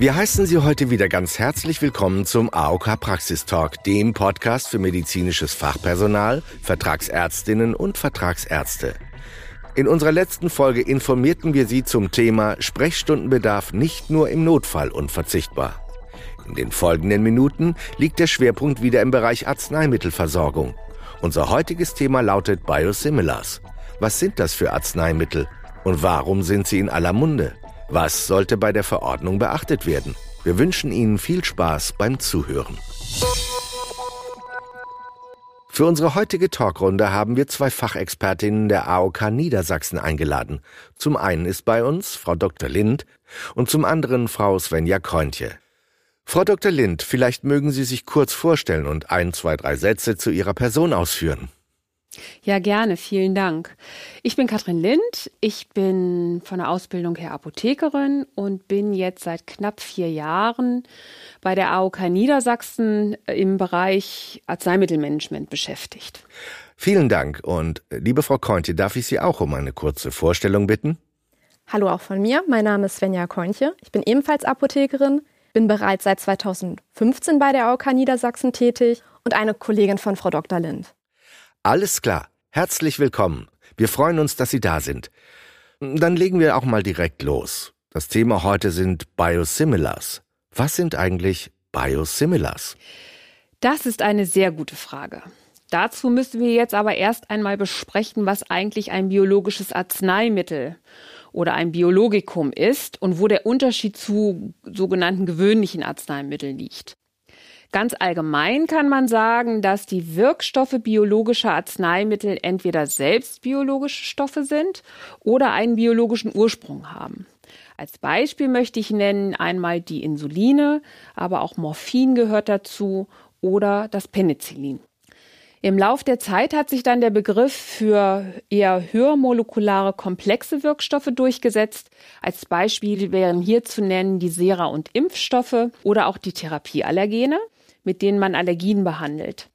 Wir heißen Sie heute wieder ganz herzlich willkommen zum AOK Praxistalk, dem Podcast für medizinisches Fachpersonal, Vertragsärztinnen und Vertragsärzte. In unserer letzten Folge informierten wir Sie zum Thema Sprechstundenbedarf nicht nur im Notfall unverzichtbar. In den folgenden Minuten liegt der Schwerpunkt wieder im Bereich Arzneimittelversorgung. Unser heutiges Thema lautet Biosimilars. Was sind das für Arzneimittel und warum sind sie in aller Munde? Was sollte bei der Verordnung beachtet werden? Wir wünschen Ihnen viel Spaß beim Zuhören. Für unsere heutige Talkrunde haben wir zwei Fachexpertinnen der AOK Niedersachsen eingeladen. Zum einen ist bei uns Frau Dr. Lind und zum anderen Frau Svenja Kreuntje. Frau Dr. Lind, vielleicht mögen Sie sich kurz vorstellen und ein, zwei, drei Sätze zu Ihrer Person ausführen. Ja, gerne. Vielen Dank. Ich bin Katrin Lind. Ich bin von der Ausbildung her Apothekerin und bin jetzt seit knapp vier Jahren bei der AOK Niedersachsen im Bereich Arzneimittelmanagement beschäftigt. Vielen Dank. Und äh, liebe Frau Kointje, darf ich Sie auch um eine kurze Vorstellung bitten? Hallo auch von mir. Mein Name ist Svenja Kointje. Ich bin ebenfalls Apothekerin, bin bereits seit 2015 bei der AOK Niedersachsen tätig und eine Kollegin von Frau Dr. Lind. Alles klar. Herzlich willkommen. Wir freuen uns, dass Sie da sind. Dann legen wir auch mal direkt los. Das Thema heute sind Biosimilars. Was sind eigentlich Biosimilars? Das ist eine sehr gute Frage. Dazu müssen wir jetzt aber erst einmal besprechen, was eigentlich ein biologisches Arzneimittel oder ein Biologikum ist und wo der Unterschied zu sogenannten gewöhnlichen Arzneimitteln liegt. Ganz allgemein kann man sagen, dass die Wirkstoffe biologischer Arzneimittel entweder selbst biologische Stoffe sind oder einen biologischen Ursprung haben. Als Beispiel möchte ich nennen einmal die Insuline, aber auch Morphin gehört dazu oder das Penicillin. Im Lauf der Zeit hat sich dann der Begriff für eher höhermolekulare komplexe Wirkstoffe durchgesetzt. Als Beispiel wären hier zu nennen die Sera- und Impfstoffe oder auch die Therapieallergene mit denen man Allergien behandelt.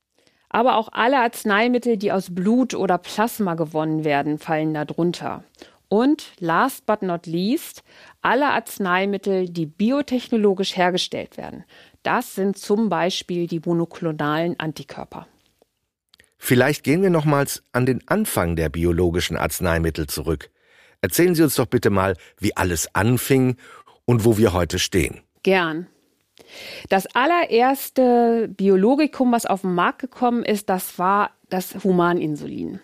Aber auch alle Arzneimittel, die aus Blut oder Plasma gewonnen werden, fallen darunter. Und last but not least, alle Arzneimittel, die biotechnologisch hergestellt werden. Das sind zum Beispiel die monoklonalen Antikörper. Vielleicht gehen wir nochmals an den Anfang der biologischen Arzneimittel zurück. Erzählen Sie uns doch bitte mal, wie alles anfing und wo wir heute stehen. Gern. Das allererste Biologikum, was auf den Markt gekommen ist, das war das Humaninsulin.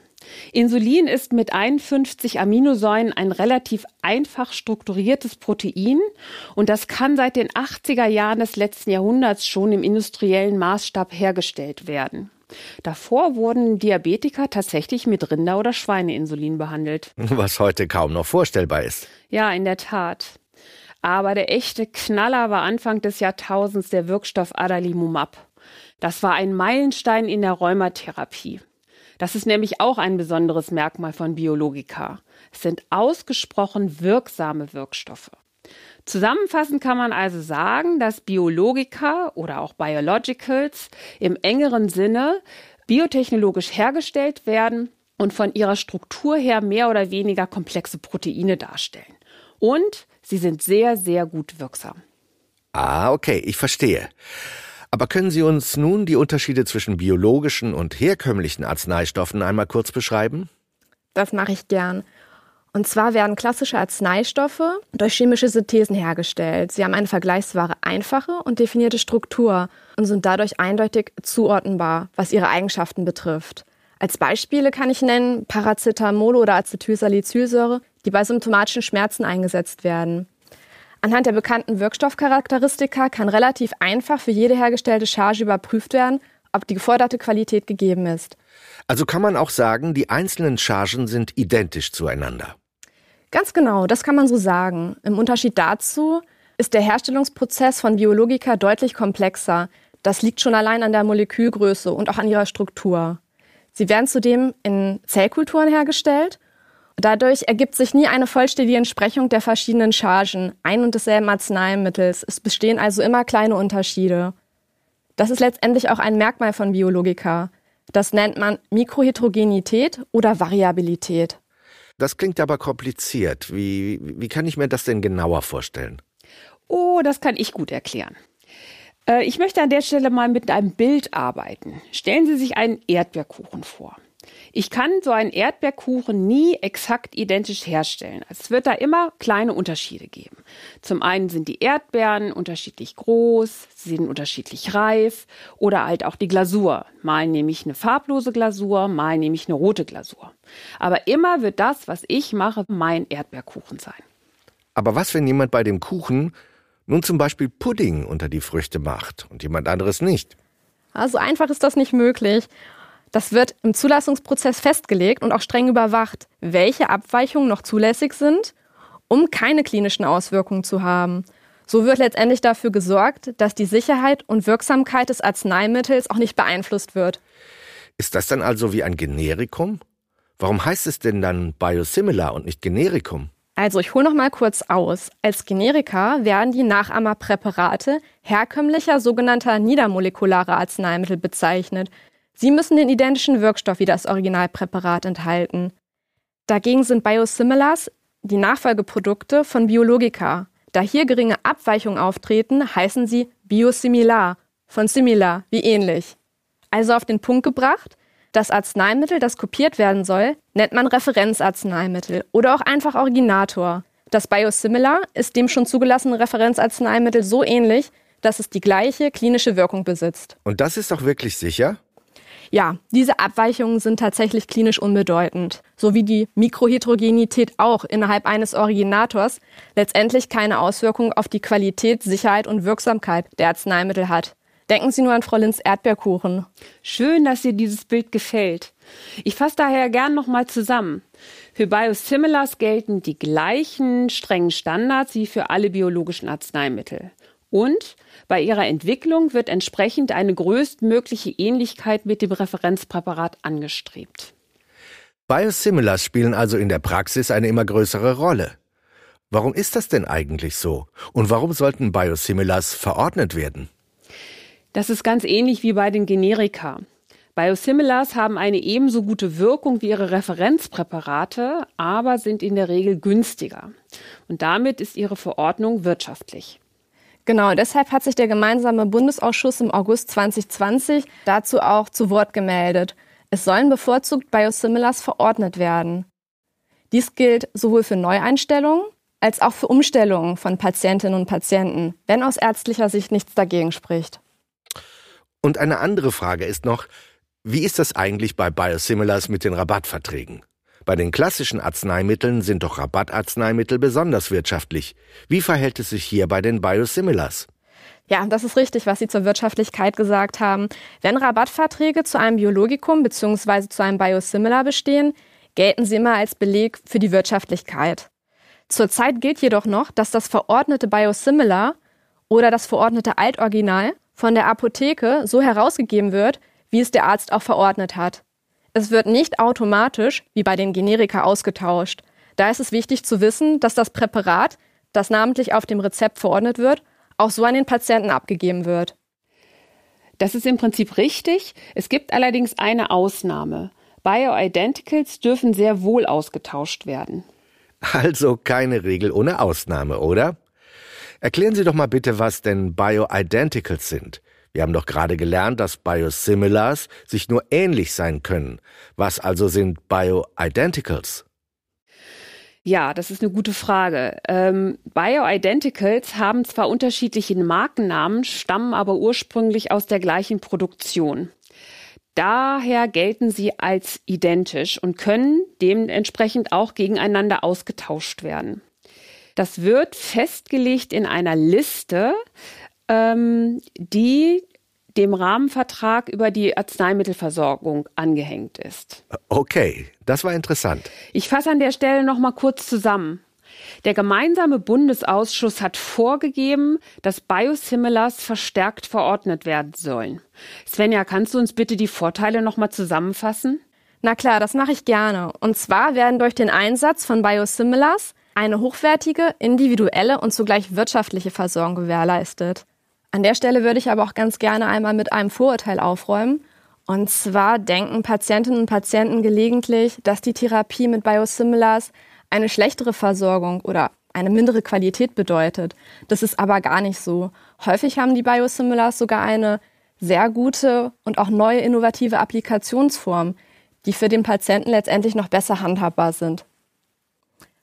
Insulin ist mit 51 Aminosäuren ein relativ einfach strukturiertes Protein und das kann seit den 80er Jahren des letzten Jahrhunderts schon im industriellen Maßstab hergestellt werden. Davor wurden Diabetiker tatsächlich mit Rinder- oder Schweineinsulin behandelt. Was heute kaum noch vorstellbar ist. Ja, in der Tat. Aber der echte Knaller war Anfang des Jahrtausends der Wirkstoff Adalimumab. Das war ein Meilenstein in der Rheumatherapie. Das ist nämlich auch ein besonderes Merkmal von Biologika. Es sind ausgesprochen wirksame Wirkstoffe. Zusammenfassend kann man also sagen, dass Biologika oder auch Biologicals im engeren Sinne biotechnologisch hergestellt werden und von ihrer Struktur her mehr oder weniger komplexe Proteine darstellen. Und Sie sind sehr, sehr gut wirksam. Ah, okay, ich verstehe. Aber können Sie uns nun die Unterschiede zwischen biologischen und herkömmlichen Arzneistoffen einmal kurz beschreiben? Das mache ich gern. Und zwar werden klassische Arzneistoffe durch chemische Synthesen hergestellt. Sie haben eine vergleichsweise einfache und definierte Struktur und sind dadurch eindeutig zuordnenbar, was ihre Eigenschaften betrifft. Als Beispiele kann ich nennen Paracetamol oder Acetylsalicylsäure, die bei symptomatischen Schmerzen eingesetzt werden. Anhand der bekannten Wirkstoffcharakteristika kann relativ einfach für jede hergestellte Charge überprüft werden, ob die geforderte Qualität gegeben ist. Also kann man auch sagen, die einzelnen Chargen sind identisch zueinander. Ganz genau, das kann man so sagen. Im Unterschied dazu ist der Herstellungsprozess von Biologika deutlich komplexer. Das liegt schon allein an der Molekülgröße und auch an ihrer Struktur. Sie werden zudem in Zellkulturen hergestellt Dadurch ergibt sich nie eine vollständige Entsprechung der verschiedenen Chargen ein und desselben Arzneimittels. Es bestehen also immer kleine Unterschiede. Das ist letztendlich auch ein Merkmal von Biologika. Das nennt man Mikroheterogenität oder Variabilität. Das klingt aber kompliziert. Wie, wie kann ich mir das denn genauer vorstellen? Oh, das kann ich gut erklären. Äh, ich möchte an der Stelle mal mit einem Bild arbeiten. Stellen Sie sich einen Erdbeerkuchen vor. Ich kann so einen Erdbeerkuchen nie exakt identisch herstellen. Es wird da immer kleine Unterschiede geben. Zum einen sind die Erdbeeren unterschiedlich groß, sie sind unterschiedlich reif oder halt auch die Glasur. Mal nehme ich eine farblose Glasur, mal nehme ich eine rote Glasur. Aber immer wird das, was ich mache, mein Erdbeerkuchen sein. Aber was, wenn jemand bei dem Kuchen nun zum Beispiel Pudding unter die Früchte macht und jemand anderes nicht? Also einfach ist das nicht möglich. Das wird im Zulassungsprozess festgelegt und auch streng überwacht, welche Abweichungen noch zulässig sind, um keine klinischen Auswirkungen zu haben. So wird letztendlich dafür gesorgt, dass die Sicherheit und Wirksamkeit des Arzneimittels auch nicht beeinflusst wird. Ist das dann also wie ein Generikum? Warum heißt es denn dann Biosimilar und nicht Generikum? Also ich hole noch mal kurz aus. Als Generika werden die Nachahmerpräparate herkömmlicher sogenannter niedermolekularer Arzneimittel bezeichnet, Sie müssen den identischen Wirkstoff wie das Originalpräparat enthalten. Dagegen sind Biosimilars die Nachfolgeprodukte von Biologika. Da hier geringe Abweichungen auftreten, heißen sie biosimilar, von similar, wie ähnlich. Also auf den Punkt gebracht, das Arzneimittel, das kopiert werden soll, nennt man Referenzarzneimittel oder auch einfach Originator. Das Biosimilar ist dem schon zugelassenen Referenzarzneimittel so ähnlich, dass es die gleiche klinische Wirkung besitzt. Und das ist doch wirklich sicher? Ja, diese Abweichungen sind tatsächlich klinisch unbedeutend, so wie die Mikroheterogenität auch innerhalb eines Originators letztendlich keine Auswirkung auf die Qualität, Sicherheit und Wirksamkeit der Arzneimittel hat. Denken Sie nur an Frau Linz Erdbeerkuchen. Schön, dass dir dieses Bild gefällt. Ich fasse daher gern nochmal zusammen. Für Biosimilars gelten die gleichen strengen Standards wie für alle biologischen Arzneimittel. Und bei ihrer Entwicklung wird entsprechend eine größtmögliche Ähnlichkeit mit dem Referenzpräparat angestrebt. Biosimilars spielen also in der Praxis eine immer größere Rolle. Warum ist das denn eigentlich so? Und warum sollten Biosimilars verordnet werden? Das ist ganz ähnlich wie bei den Generika. Biosimilars haben eine ebenso gute Wirkung wie ihre Referenzpräparate, aber sind in der Regel günstiger. Und damit ist ihre Verordnung wirtschaftlich. Genau, deshalb hat sich der gemeinsame Bundesausschuss im August 2020 dazu auch zu Wort gemeldet. Es sollen bevorzugt Biosimilars verordnet werden. Dies gilt sowohl für Neueinstellungen als auch für Umstellungen von Patientinnen und Patienten, wenn aus ärztlicher Sicht nichts dagegen spricht. Und eine andere Frage ist noch, wie ist das eigentlich bei Biosimilars mit den Rabattverträgen? Bei den klassischen Arzneimitteln sind doch Rabattarzneimittel besonders wirtschaftlich. Wie verhält es sich hier bei den Biosimilars? Ja, das ist richtig, was Sie zur Wirtschaftlichkeit gesagt haben. Wenn Rabattverträge zu einem Biologikum bzw. zu einem Biosimilar bestehen, gelten sie immer als Beleg für die Wirtschaftlichkeit. Zurzeit gilt jedoch noch, dass das verordnete Biosimilar oder das verordnete Altoriginal von der Apotheke so herausgegeben wird, wie es der Arzt auch verordnet hat. Es wird nicht automatisch wie bei den Generika ausgetauscht. Da ist es wichtig zu wissen, dass das Präparat, das namentlich auf dem Rezept verordnet wird, auch so an den Patienten abgegeben wird. Das ist im Prinzip richtig. Es gibt allerdings eine Ausnahme. Bioidenticals dürfen sehr wohl ausgetauscht werden. Also keine Regel ohne Ausnahme, oder? Erklären Sie doch mal bitte, was denn Bioidenticals sind. Wir haben doch gerade gelernt, dass Biosimilars sich nur ähnlich sein können. Was also sind Bioidenticals? Ja, das ist eine gute Frage. Ähm, Bioidenticals haben zwar unterschiedliche Markennamen, stammen aber ursprünglich aus der gleichen Produktion. Daher gelten sie als identisch und können dementsprechend auch gegeneinander ausgetauscht werden. Das wird festgelegt in einer Liste, ähm, die dem Rahmenvertrag über die Arzneimittelversorgung angehängt ist. Okay, das war interessant. Ich fasse an der Stelle noch mal kurz zusammen. Der gemeinsame Bundesausschuss hat vorgegeben, dass Biosimilars verstärkt verordnet werden sollen. Svenja, kannst du uns bitte die Vorteile noch mal zusammenfassen? Na klar, das mache ich gerne. Und zwar werden durch den Einsatz von Biosimilars eine hochwertige, individuelle und zugleich wirtschaftliche Versorgung gewährleistet. An der Stelle würde ich aber auch ganz gerne einmal mit einem Vorurteil aufräumen. Und zwar denken Patientinnen und Patienten gelegentlich, dass die Therapie mit Biosimilars eine schlechtere Versorgung oder eine mindere Qualität bedeutet. Das ist aber gar nicht so. Häufig haben die Biosimilars sogar eine sehr gute und auch neue innovative Applikationsform, die für den Patienten letztendlich noch besser handhabbar sind.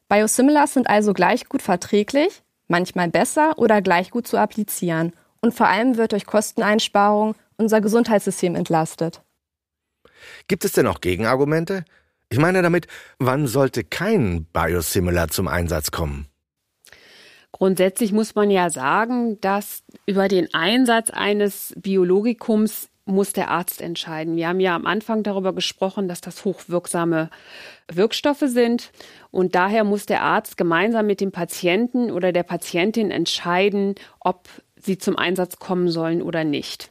Biosimilars sind also gleich gut verträglich, manchmal besser oder gleich gut zu applizieren und vor allem wird durch Kosteneinsparung unser Gesundheitssystem entlastet. Gibt es denn auch Gegenargumente? Ich meine damit, wann sollte kein Biosimilar zum Einsatz kommen? Grundsätzlich muss man ja sagen, dass über den Einsatz eines Biologikums muss der Arzt entscheiden. Wir haben ja am Anfang darüber gesprochen, dass das hochwirksame Wirkstoffe sind und daher muss der Arzt gemeinsam mit dem Patienten oder der Patientin entscheiden, ob sie zum Einsatz kommen sollen oder nicht.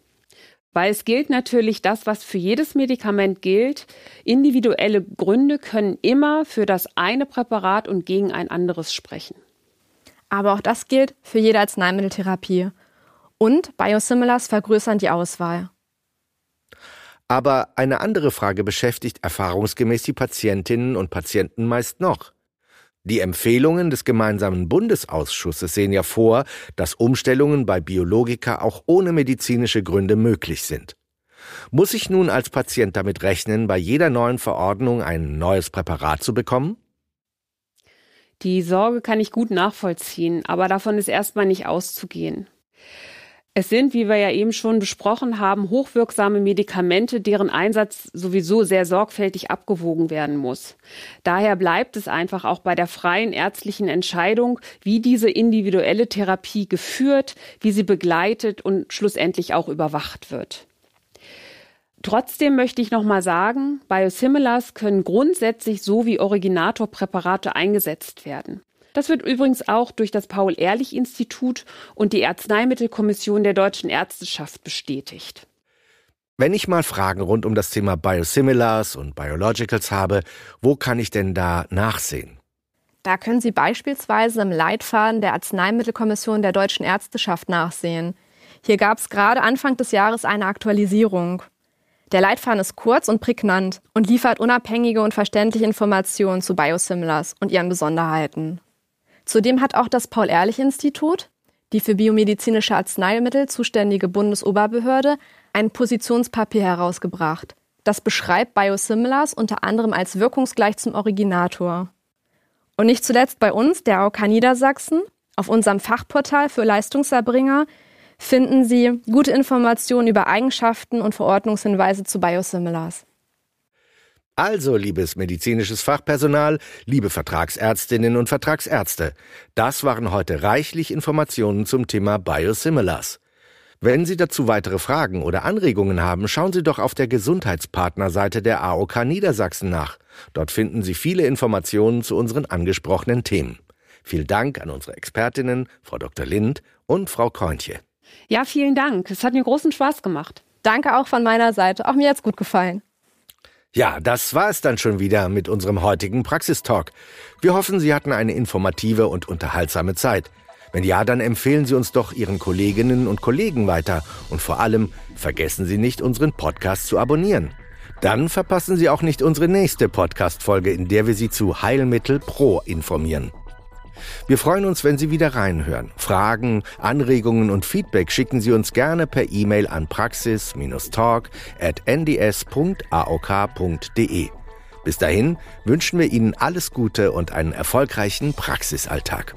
Weil es gilt natürlich das, was für jedes Medikament gilt. Individuelle Gründe können immer für das eine Präparat und gegen ein anderes sprechen. Aber auch das gilt für jede Arzneimitteltherapie. Und Biosimilars vergrößern die Auswahl. Aber eine andere Frage beschäftigt erfahrungsgemäß die Patientinnen und Patienten meist noch. Die Empfehlungen des gemeinsamen Bundesausschusses sehen ja vor, dass Umstellungen bei Biologika auch ohne medizinische Gründe möglich sind. Muss ich nun als Patient damit rechnen, bei jeder neuen Verordnung ein neues Präparat zu bekommen? Die Sorge kann ich gut nachvollziehen, aber davon ist erstmal nicht auszugehen. Es sind, wie wir ja eben schon besprochen haben, hochwirksame Medikamente, deren Einsatz sowieso sehr sorgfältig abgewogen werden muss. Daher bleibt es einfach auch bei der freien ärztlichen Entscheidung, wie diese individuelle Therapie geführt, wie sie begleitet und schlussendlich auch überwacht wird. Trotzdem möchte ich nochmal sagen, Biosimilars können grundsätzlich so wie Originatorpräparate eingesetzt werden. Das wird übrigens auch durch das Paul-Ehrlich-Institut und die Arzneimittelkommission der deutschen Ärzteschaft bestätigt. Wenn ich mal Fragen rund um das Thema Biosimilars und Biologicals habe, wo kann ich denn da nachsehen? Da können Sie beispielsweise im Leitfaden der Arzneimittelkommission der deutschen Ärzteschaft nachsehen. Hier gab es gerade Anfang des Jahres eine Aktualisierung. Der Leitfaden ist kurz und prägnant und liefert unabhängige und verständliche Informationen zu Biosimilars und ihren Besonderheiten. Zudem hat auch das Paul-Ehrlich-Institut, die für biomedizinische Arzneimittel zuständige Bundesoberbehörde, ein Positionspapier herausgebracht. Das beschreibt Biosimilars unter anderem als wirkungsgleich zum Originator. Und nicht zuletzt bei uns, der AOK Niedersachsen, auf unserem Fachportal für Leistungserbringer finden Sie gute Informationen über Eigenschaften und Verordnungshinweise zu Biosimilars. Also, liebes medizinisches Fachpersonal, liebe Vertragsärztinnen und Vertragsärzte, das waren heute reichlich Informationen zum Thema Biosimilars. Wenn Sie dazu weitere Fragen oder Anregungen haben, schauen Sie doch auf der Gesundheitspartnerseite der AOK Niedersachsen nach. Dort finden Sie viele Informationen zu unseren angesprochenen Themen. Vielen Dank an unsere Expertinnen, Frau Dr. Lind und Frau Kointje. Ja, vielen Dank. Es hat mir großen Spaß gemacht. Danke auch von meiner Seite. Auch mir hat's gut gefallen. Ja, das war es dann schon wieder mit unserem heutigen Praxistalk. Wir hoffen, Sie hatten eine informative und unterhaltsame Zeit. Wenn ja, dann empfehlen Sie uns doch Ihren Kolleginnen und Kollegen weiter und vor allem vergessen Sie nicht, unseren Podcast zu abonnieren. Dann verpassen Sie auch nicht unsere nächste Podcast-Folge, in der wir Sie zu Heilmittel Pro informieren. Wir freuen uns, wenn Sie wieder reinhören. Fragen, Anregungen und Feedback schicken Sie uns gerne per E-Mail an praxis-talk@nds.aok.de. Bis dahin wünschen wir Ihnen alles Gute und einen erfolgreichen Praxisalltag.